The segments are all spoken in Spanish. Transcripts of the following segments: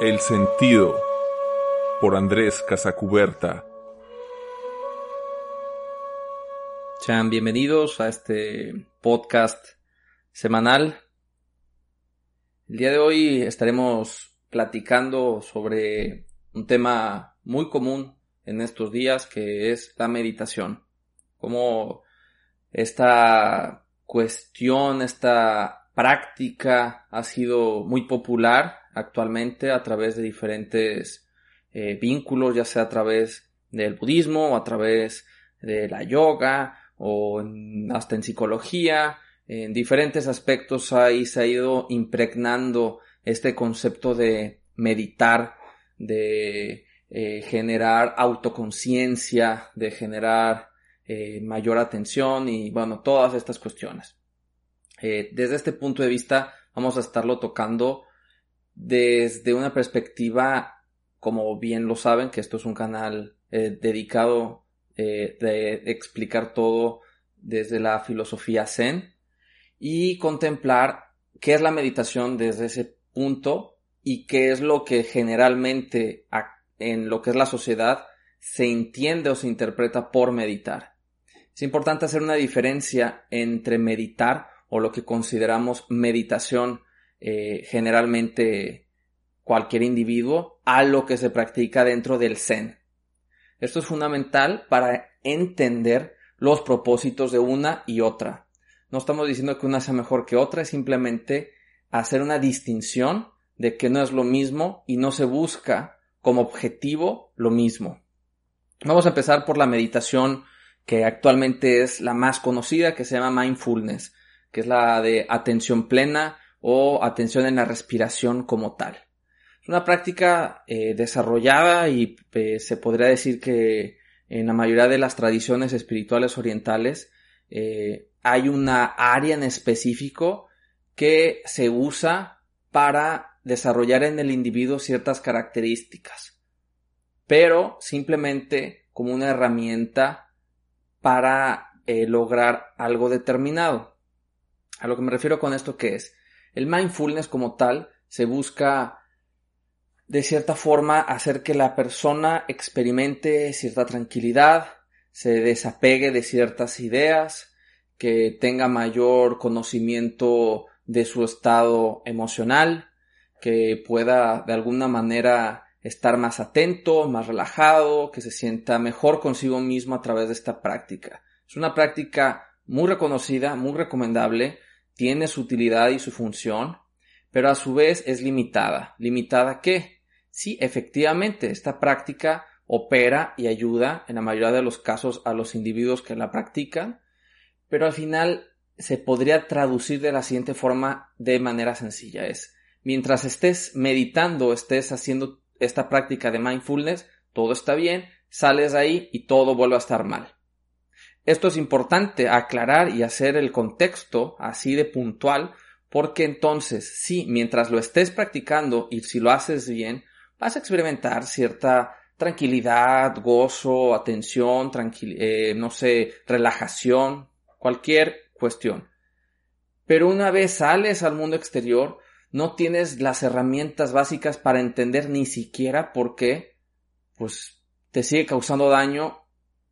El sentido por Andrés Casacuberta. Sean bienvenidos a este podcast semanal. El día de hoy estaremos platicando sobre un tema muy común en estos días que es la meditación. Cómo esta cuestión, esta práctica ha sido muy popular actualmente a través de diferentes eh, vínculos, ya sea a través del budismo a través de la yoga o hasta en psicología, en diferentes aspectos ahí se ha ido impregnando este concepto de meditar, de eh, generar autoconciencia, de generar eh, mayor atención y bueno, todas estas cuestiones. desde este punto de vista vamos a estarlo tocando desde una perspectiva, como bien lo saben, que esto es un canal eh, dedicado eh, de explicar todo desde la filosofía zen y contemplar qué es la meditación desde ese punto y qué es lo que generalmente en lo que es la sociedad se entiende o se interpreta por meditar. Es importante hacer una diferencia entre meditar o lo que consideramos meditación eh, generalmente cualquier individuo a lo que se practica dentro del Zen. Esto es fundamental para entender los propósitos de una y otra. No estamos diciendo que una sea mejor que otra, es simplemente hacer una distinción de que no es lo mismo y no se busca como objetivo lo mismo. Vamos a empezar por la meditación que actualmente es la más conocida, que se llama mindfulness, que es la de atención plena o atención en la respiración como tal. Es una práctica eh, desarrollada y eh, se podría decir que en la mayoría de las tradiciones espirituales orientales eh, hay una área en específico que se usa para desarrollar en el individuo ciertas características, pero simplemente como una herramienta para lograr algo determinado. A lo que me refiero con esto que es, el mindfulness como tal se busca de cierta forma hacer que la persona experimente cierta tranquilidad, se desapegue de ciertas ideas, que tenga mayor conocimiento de su estado emocional, que pueda de alguna manera estar más atento, más relajado, que se sienta mejor consigo mismo a través de esta práctica. Es una práctica muy reconocida, muy recomendable, tiene su utilidad y su función, pero a su vez es limitada. ¿Limitada qué? Sí, efectivamente, esta práctica opera y ayuda en la mayoría de los casos a los individuos que la practican, pero al final se podría traducir de la siguiente forma de manera sencilla. Es, mientras estés meditando, estés haciendo esta práctica de mindfulness, todo está bien, sales de ahí y todo vuelve a estar mal. Esto es importante aclarar y hacer el contexto así de puntual, porque entonces, sí, mientras lo estés practicando y si lo haces bien, vas a experimentar cierta tranquilidad, gozo, atención, eh, no sé, relajación, cualquier cuestión. Pero una vez sales al mundo exterior, no tienes las herramientas básicas para entender ni siquiera por qué, pues, te sigue causando daño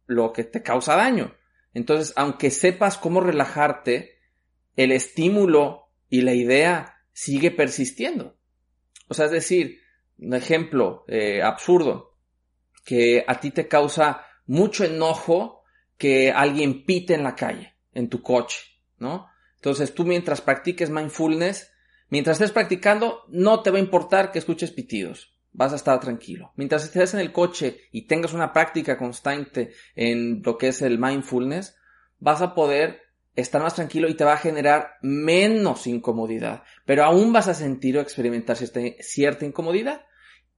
lo que te causa daño. Entonces, aunque sepas cómo relajarte, el estímulo y la idea sigue persistiendo. O sea, es decir, un ejemplo eh, absurdo, que a ti te causa mucho enojo que alguien pite en la calle, en tu coche, ¿no? Entonces tú mientras practiques mindfulness, mientras estés practicando, no te va a importar que escuches pitidos vas a estar tranquilo. Mientras estés en el coche y tengas una práctica constante en lo que es el mindfulness, vas a poder estar más tranquilo y te va a generar menos incomodidad, pero aún vas a sentir o experimentar cierta, incomodidad.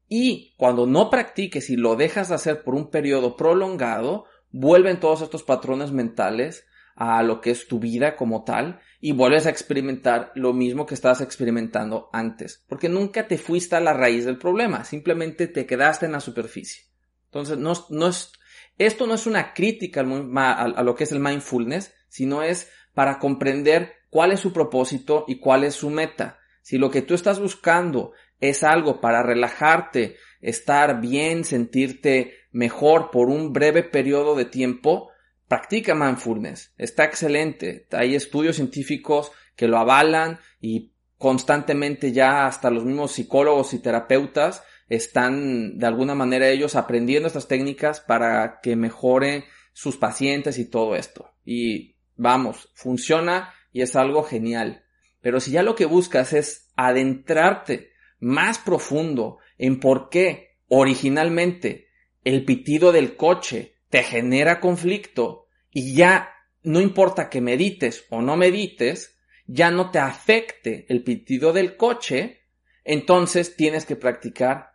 Y cuando no practiques y lo dejas de hacer por un periodo prolongado, vuelven todos estos patrones mentales a lo que es tu vida como tal y vuelves a experimentar lo mismo que estabas experimentando antes, porque nunca te fuiste a la raíz del problema, simplemente te quedaste en la superficie. Entonces, no, no es, esto no es una crítica a lo que es el mindfulness, sino es para comprender cuál es su propósito y cuál es su meta. Si lo que tú estás buscando es algo para relajarte, estar bien, sentirte mejor por un breve periodo de tiempo, practica mindfulness. Está excelente. Hay estudios científicos que lo avalan y constantemente ya hasta los mismos psicólogos y terapeutas están de alguna manera ellos aprendiendo estas técnicas para que mejoren sus pacientes y todo esto. Y vamos, funciona y es algo genial. Pero si ya lo que buscas es adentrarte más profundo en por qué originalmente el pitido del coche te genera conflicto y ya no importa que medites o no medites, ya no te afecte el pitido del coche, entonces tienes que practicar,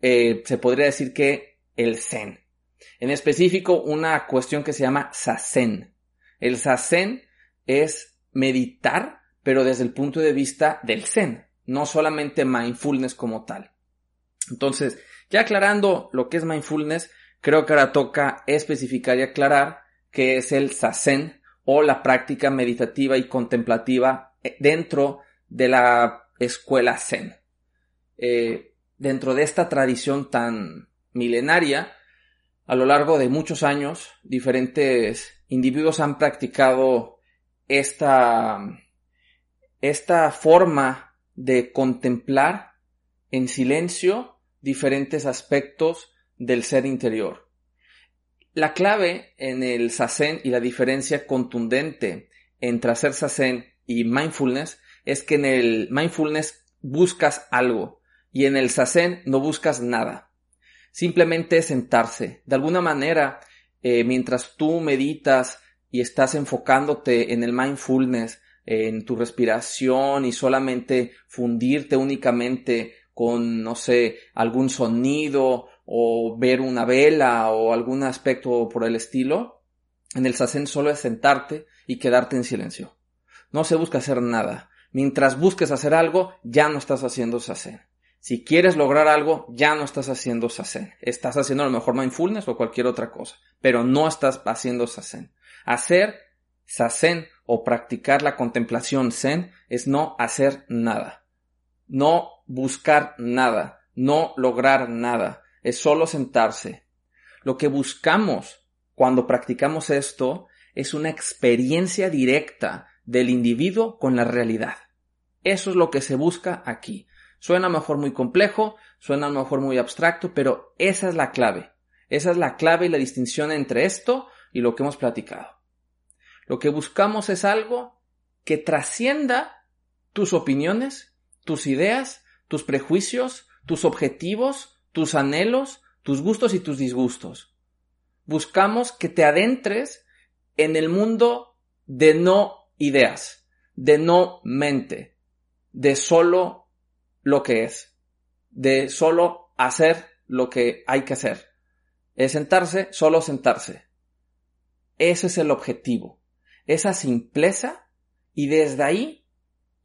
eh, se podría decir que el zen. En específico, una cuestión que se llama sasen. El sasen es meditar, pero desde el punto de vista del zen, no solamente mindfulness como tal. Entonces, ya aclarando lo que es mindfulness, creo que ahora toca especificar y aclarar qué es el sasen o la práctica meditativa y contemplativa eh, dentro de la escuela zen. Eh, dentro de esta tradición tan milenaria, a lo largo de muchos años, diferentes individuos han practicado esta, esta forma de contemplar en silencio diferentes aspectos del ser interior. La clave en el sasen y la diferencia contundente entre hacer sasen y mindfulness es que en el mindfulness buscas algo y en el sasen no buscas nada. Simplemente sentarse. De alguna manera eh, mientras tú meditas y estás enfocándote en el mindfulness, en tu respiración y solamente fundirte únicamente con, no sé, algún sonido o ver una vela o algún aspecto por el estilo, en el sasen solo es sentarte y quedarte en silencio. No se busca hacer nada. Mientras busques hacer algo, ya no estás haciendo sasen. Si quieres lograr algo, ya no estás haciendo sasen. Estás haciendo a lo mejor mindfulness o cualquier otra cosa, pero no estás haciendo sasen. Hacer sasen o practicar la contemplación zen es no hacer nada. No buscar nada, no lograr nada, es solo sentarse. Lo que buscamos cuando practicamos esto es una experiencia directa del individuo con la realidad. Eso es lo que se busca aquí. Suena a lo mejor muy complejo, suena a lo mejor muy abstracto, pero esa es la clave. Esa es la clave y la distinción entre esto y lo que hemos platicado. Lo que buscamos es algo que trascienda tus opiniones, tus ideas, tus prejuicios, tus objetivos, tus anhelos, tus gustos y tus disgustos. Buscamos que te adentres en el mundo de no ideas, de no mente, de solo lo que es, de solo hacer lo que hay que hacer. Es sentarse, solo sentarse. Ese es el objetivo, esa simpleza y desde ahí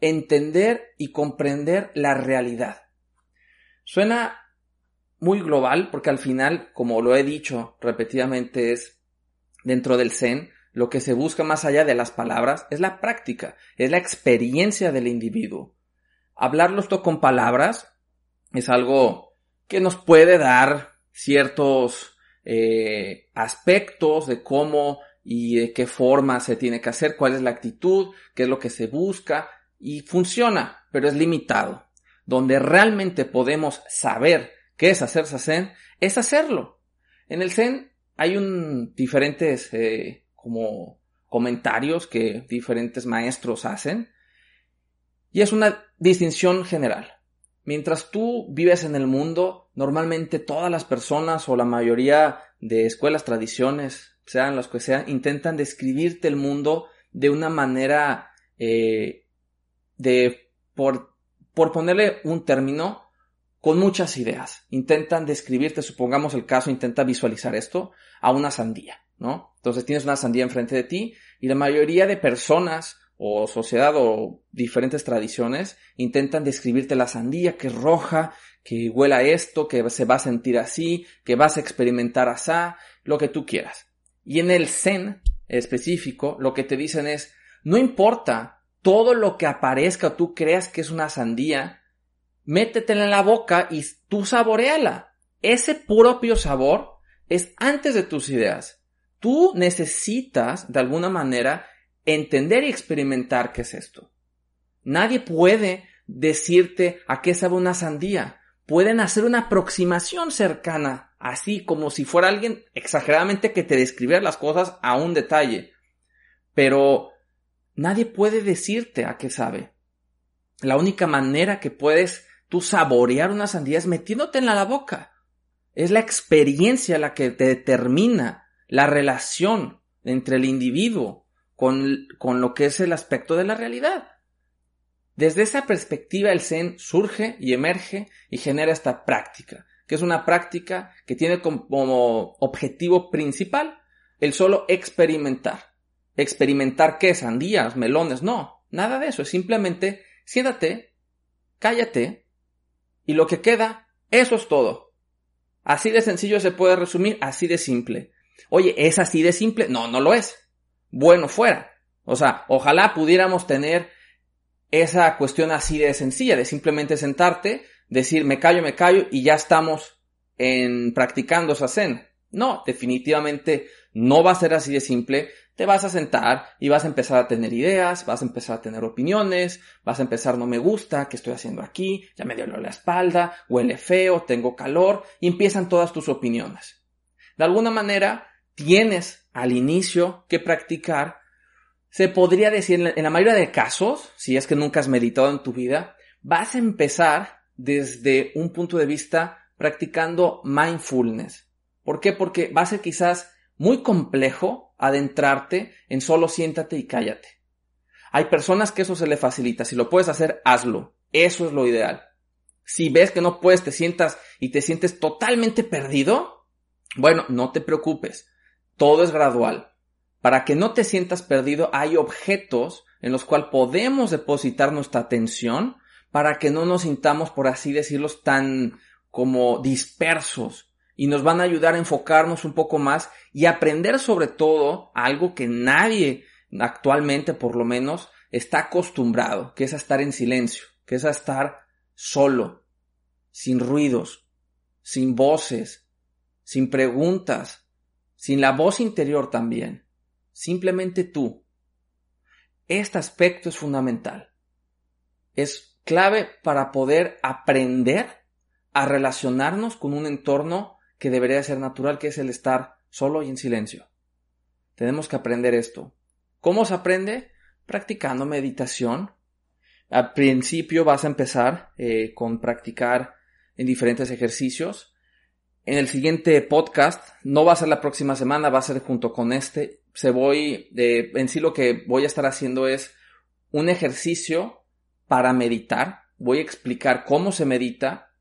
entender y comprender la realidad. Suena muy global porque al final, como lo he dicho repetidamente, es dentro del Zen, lo que se busca más allá de las palabras es la práctica, es la experiencia del individuo hablarlo esto con palabras es algo que nos puede dar ciertos eh, aspectos de cómo y de qué forma se tiene que hacer, cuál es la actitud, qué es lo que se busca y funciona, pero es limitado. Donde realmente podemos saber qué es hacer Zen es hacerlo. En el Zen hay diferentes eh, como comentarios que diferentes maestros hacen y es una distinción general. Mientras tú vives en el mundo, normalmente todas las personas o la mayoría de escuelas, tradiciones, sean las que sean, intentan describirte el mundo de una manera eh, de, por, por ponerle un término, con muchas ideas. Intentan describirte, supongamos el caso, intenta visualizar esto a una sandía, ¿no? Entonces tienes una sandía enfrente de ti y la mayoría de personas o sociedad o diferentes tradiciones intentan describirte la sandía que es roja, que huela esto, que se va a sentir así, que vas a experimentar así, lo que tú quieras. Y en el Zen específico, lo que te dicen es, no importa todo lo que aparezca o tú creas que es una sandía, métetela en la boca y tú saboreala. Ese propio sabor es antes de tus ideas. Tú necesitas, de alguna manera, entender y experimentar qué es esto. Nadie puede decirte a qué sabe una sandía. Pueden hacer una aproximación cercana, así como si fuera alguien exageradamente que te describiera las cosas a un detalle. Pero nadie puede decirte a qué sabe. La única manera que puedes tú saborear una sandía es metiéndote en la boca. Es la experiencia la que te determina la relación entre el individuo con, con lo que es el aspecto de la realidad. Desde esa perspectiva el Zen surge y emerge y genera esta práctica, que es una práctica que tiene como objetivo principal el solo experimentar. Experimentar qué, sandías, melones, no, nada de eso, es simplemente siéntate, cállate y lo que queda, eso es todo. Así de sencillo se puede resumir, así de simple. Oye, ¿es así de simple? No, no lo es. Bueno fuera. O sea, ojalá pudiéramos tener esa cuestión así de sencilla, de simplemente sentarte, decir me callo, me callo y ya estamos en practicando esa zen. No, definitivamente no va a ser así de simple. Te vas a sentar y vas a empezar a tener ideas, vas a empezar a tener opiniones, vas a empezar no me gusta, ¿qué estoy haciendo aquí? Ya me dio la espalda, huele feo, tengo calor y empiezan todas tus opiniones. De alguna manera, tienes al inicio que practicar, se podría decir en la mayoría de casos, si es que nunca has meditado en tu vida, vas a empezar desde un punto de vista practicando mindfulness. ¿Por qué? Porque va a ser quizás muy complejo adentrarte en solo siéntate y cállate. Hay personas que eso se le facilita. Si lo puedes hacer, hazlo. Eso es lo ideal. Si ves que no puedes, te sientas y te sientes totalmente perdido, bueno, no te preocupes, todo es gradual. Para que no te sientas perdido, hay objetos en los cuales podemos depositar nuestra atención para que no nos sintamos, por así decirlo, tan como dispersos y nos van a ayudar a enfocarnos un poco más y aprender sobre todo algo que nadie actualmente por lo menos está acostumbrado, que es a estar en silencio, que es a estar solo, sin ruidos, sin voces, sin preguntas, sin la voz interior también, simplemente tú. Este aspecto es fundamental. Es clave para poder aprender a relacionarnos con un entorno que debería ser natural, que es el estar solo y en silencio. Tenemos que aprender esto. ¿Cómo se aprende? Practicando meditación. Al principio vas a empezar eh, con practicar en diferentes ejercicios en el siguiente podcast, no va a ser la próxima semana, va a ser junto con este. Se voy, de, en sí lo que voy a estar haciendo es un ejercicio para meditar. Voy a explicar cómo se medita,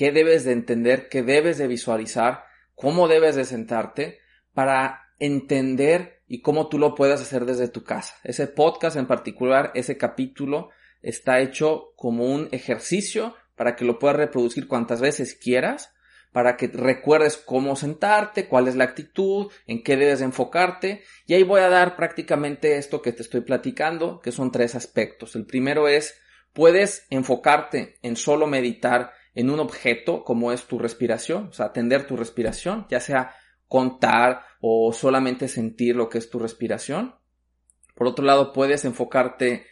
qué debes de entender, qué debes de visualizar, cómo debes de sentarte para entender y cómo tú lo puedas hacer desde tu casa. Ese podcast en particular, ese capítulo está hecho como un ejercicio para que lo puedas reproducir cuantas veces quieras para que recuerdes cómo sentarte, cuál es la actitud, en qué debes enfocarte. Y ahí voy a dar prácticamente esto que te estoy platicando, que son tres aspectos. El primero es, puedes enfocarte en solo meditar en un objeto como es tu respiración, o sea, atender tu respiración, ya sea contar o solamente sentir lo que es tu respiración. Por otro lado, puedes enfocarte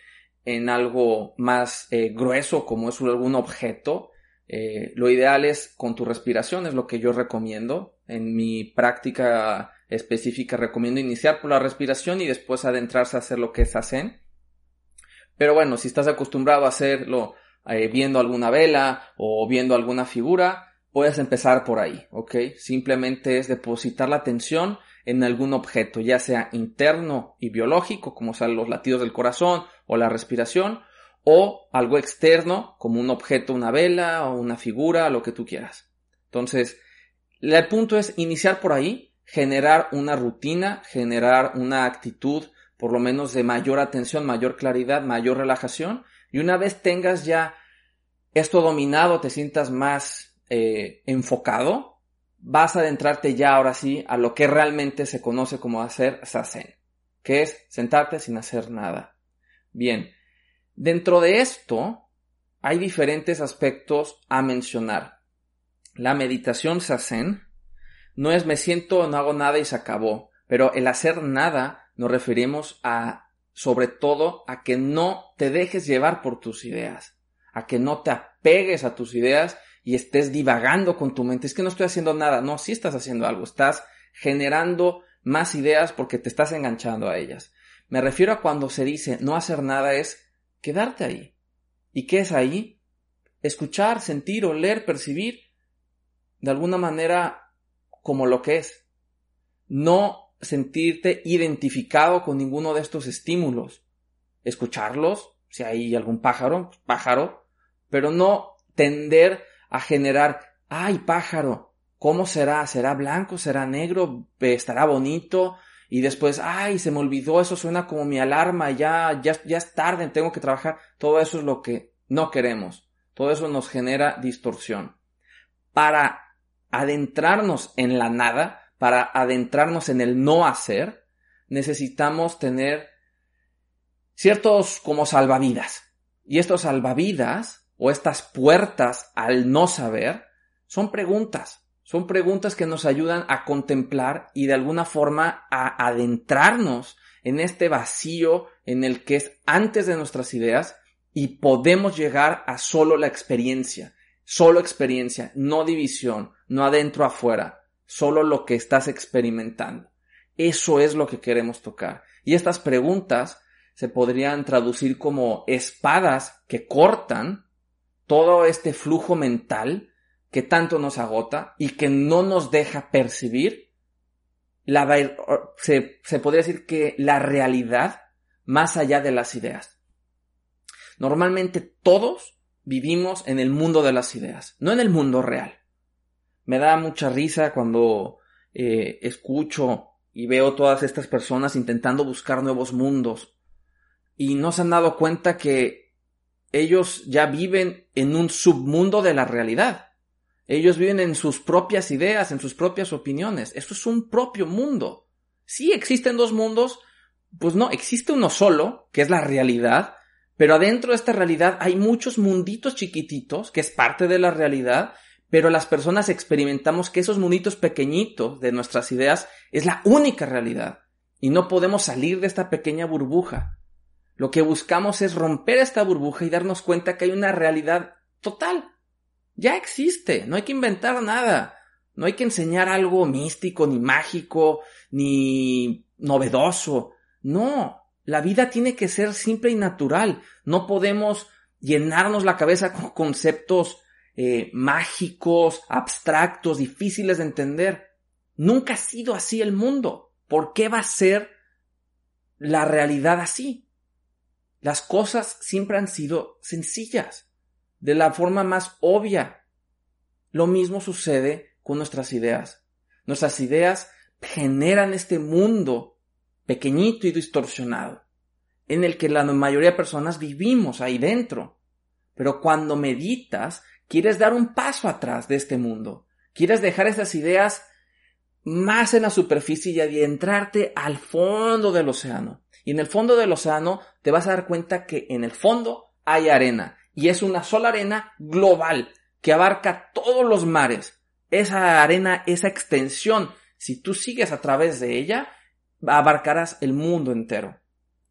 en algo más eh, grueso como es algún objeto eh, lo ideal es con tu respiración, es lo que yo recomiendo. En mi práctica específica recomiendo iniciar por la respiración y después adentrarse a hacer lo que es Zen. Pero bueno, si estás acostumbrado a hacerlo eh, viendo alguna vela o viendo alguna figura, puedes empezar por ahí, ¿ok? Simplemente es depositar la atención en algún objeto, ya sea interno y biológico, como son los latidos del corazón o la respiración, o algo externo, como un objeto, una vela o una figura, lo que tú quieras. Entonces, el punto es iniciar por ahí, generar una rutina, generar una actitud, por lo menos de mayor atención, mayor claridad, mayor relajación, y una vez tengas ya esto dominado, te sientas más eh, enfocado, vas a adentrarte ya ahora sí a lo que realmente se conoce como hacer sasen, que es sentarte sin hacer nada. Bien, dentro de esto hay diferentes aspectos a mencionar. La meditación sasen no es me siento, no hago nada y se acabó, pero el hacer nada nos referimos a sobre todo a que no te dejes llevar por tus ideas, a que no te apegues a tus ideas y estés divagando con tu mente. Es que no estoy haciendo nada. No, sí estás haciendo algo. Estás generando más ideas porque te estás enganchando a ellas. Me refiero a cuando se dice no hacer nada es quedarte ahí. ¿Y qué es ahí? Escuchar, sentir, oler, percibir de alguna manera como lo que es. No sentirte identificado con ninguno de estos estímulos. Escucharlos, si hay algún pájaro, pues, pájaro, pero no tender a generar, ay, pájaro, ¿cómo será? ¿Será blanco? ¿Será negro? ¿Estará bonito? Y después, ay, se me olvidó, eso suena como mi alarma, ya, ya, ya es tarde, tengo que trabajar. Todo eso es lo que no queremos. Todo eso nos genera distorsión. Para adentrarnos en la nada, para adentrarnos en el no hacer, necesitamos tener ciertos como salvavidas. Y estos salvavidas o estas puertas al no saber son preguntas. Son preguntas que nos ayudan a contemplar y de alguna forma a adentrarnos en este vacío en el que es antes de nuestras ideas y podemos llegar a solo la experiencia, solo experiencia, no división, no adentro afuera, solo lo que estás experimentando. Eso es lo que queremos tocar. Y estas preguntas se podrían traducir como espadas que cortan todo este flujo mental que tanto nos agota y que no nos deja percibir la, se, se podría decir que la realidad más allá de las ideas. Normalmente todos vivimos en el mundo de las ideas, no en el mundo real me da mucha risa cuando eh, escucho y veo todas estas personas intentando buscar nuevos mundos y no se han dado cuenta que ellos ya viven en un submundo de la realidad. Ellos viven en sus propias ideas, en sus propias opiniones. Esto es un propio mundo. Sí existen dos mundos, pues no, existe uno solo, que es la realidad, pero adentro de esta realidad hay muchos munditos chiquititos, que es parte de la realidad, pero las personas experimentamos que esos munitos pequeñitos de nuestras ideas es la única realidad y no podemos salir de esta pequeña burbuja. Lo que buscamos es romper esta burbuja y darnos cuenta que hay una realidad total. Ya existe, no hay que inventar nada, no hay que enseñar algo místico, ni mágico, ni novedoso. No, la vida tiene que ser simple y natural. No podemos llenarnos la cabeza con conceptos eh, mágicos, abstractos, difíciles de entender. Nunca ha sido así el mundo. ¿Por qué va a ser la realidad así? Las cosas siempre han sido sencillas, de la forma más obvia. Lo mismo sucede con nuestras ideas. Nuestras ideas generan este mundo pequeñito y distorsionado, en el que la mayoría de personas vivimos ahí dentro. Pero cuando meditas, Quieres dar un paso atrás de este mundo. Quieres dejar esas ideas más en la superficie y adentrarte al fondo del océano. Y en el fondo del océano te vas a dar cuenta que en el fondo hay arena. Y es una sola arena global que abarca todos los mares. Esa arena, esa extensión, si tú sigues a través de ella, abarcarás el mundo entero.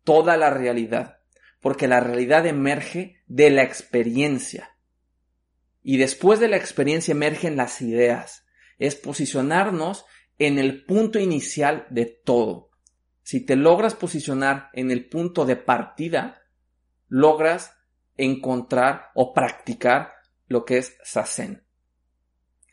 Toda la realidad. Porque la realidad emerge de la experiencia. Y después de la experiencia emergen las ideas. Es posicionarnos en el punto inicial de todo. Si te logras posicionar en el punto de partida, logras encontrar o practicar lo que es sasen.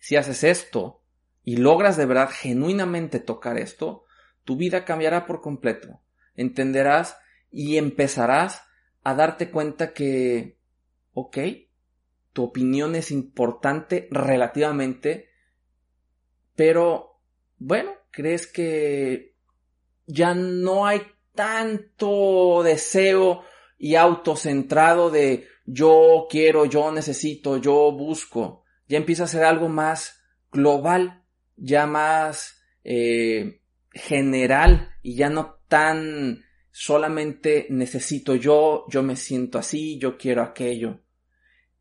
Si haces esto y logras de verdad genuinamente tocar esto, tu vida cambiará por completo. Entenderás y empezarás a darte cuenta que, ok, tu opinión es importante relativamente, pero bueno, crees que ya no hay tanto deseo y autocentrado de yo quiero, yo necesito, yo busco. Ya empieza a ser algo más global, ya más eh, general y ya no tan solamente necesito yo, yo me siento así, yo quiero aquello.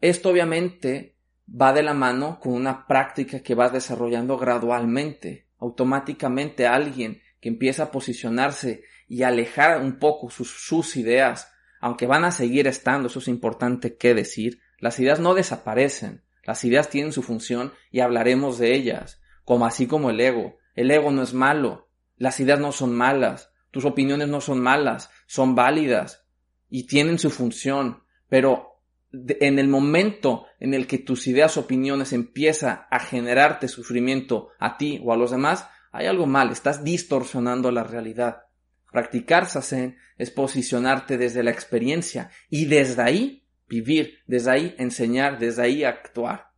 Esto obviamente va de la mano con una práctica que vas desarrollando gradualmente. Automáticamente alguien que empieza a posicionarse y alejar un poco sus, sus ideas, aunque van a seguir estando, eso es importante que decir, las ideas no desaparecen, las ideas tienen su función y hablaremos de ellas, como así como el ego. El ego no es malo, las ideas no son malas, tus opiniones no son malas, son válidas y tienen su función, pero en el momento en el que tus ideas opiniones empieza a generarte sufrimiento a ti o a los demás, hay algo mal, estás distorsionando la realidad. Practicar sasen es posicionarte desde la experiencia y desde ahí vivir, desde ahí enseñar, desde ahí actuar.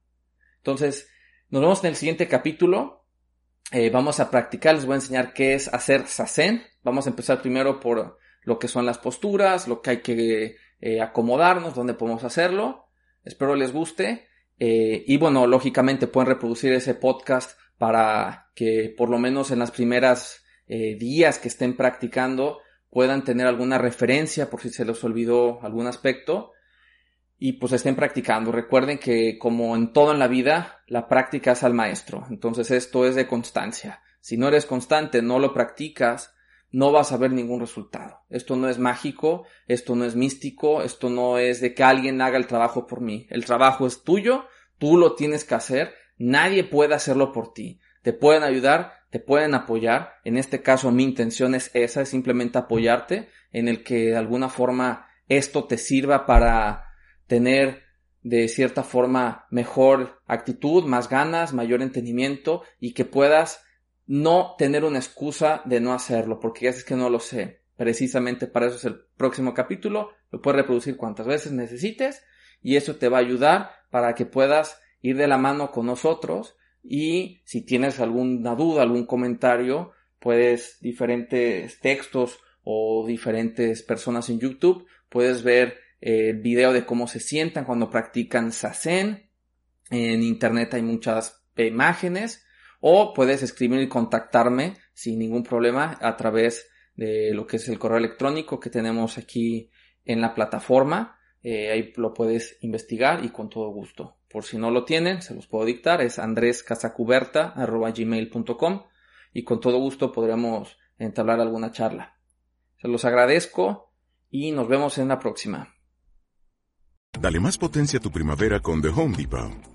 Entonces, nos vemos en el siguiente capítulo. Eh, vamos a practicar, les voy a enseñar qué es hacer sasen. Vamos a empezar primero por lo que son las posturas, lo que hay que eh, acomodarnos, dónde podemos hacerlo. Espero les guste. Eh, y bueno, lógicamente pueden reproducir ese podcast para que por lo menos en las primeras eh, días que estén practicando puedan tener alguna referencia por si se les olvidó algún aspecto y pues estén practicando. Recuerden que como en todo en la vida, la práctica es al maestro. Entonces esto es de constancia. Si no eres constante, no lo practicas, no vas a ver ningún resultado. Esto no es mágico, esto no es místico, esto no es de que alguien haga el trabajo por mí. El trabajo es tuyo, tú lo tienes que hacer Nadie puede hacerlo por ti. Te pueden ayudar, te pueden apoyar. En este caso mi intención es esa, es simplemente apoyarte en el que de alguna forma esto te sirva para tener de cierta forma mejor actitud, más ganas, mayor entendimiento y que puedas no tener una excusa de no hacerlo, porque ya es que no lo sé. Precisamente para eso es el próximo capítulo. Lo puedes reproducir cuantas veces necesites y eso te va a ayudar para que puedas ir de la mano con nosotros y si tienes alguna duda, algún comentario, puedes diferentes textos o diferentes personas en YouTube, puedes ver eh, el video de cómo se sientan cuando practican Sazen. En internet hay muchas imágenes o puedes escribir y contactarme sin ningún problema a través de lo que es el correo electrónico que tenemos aquí en la plataforma. Eh, ahí lo puedes investigar y con todo gusto. Por si no lo tienen, se los puedo dictar, es andrescasacuberta.gmail.com y con todo gusto podremos entablar alguna charla. Se los agradezco y nos vemos en la próxima. Dale más potencia a tu primavera con The Home Depot.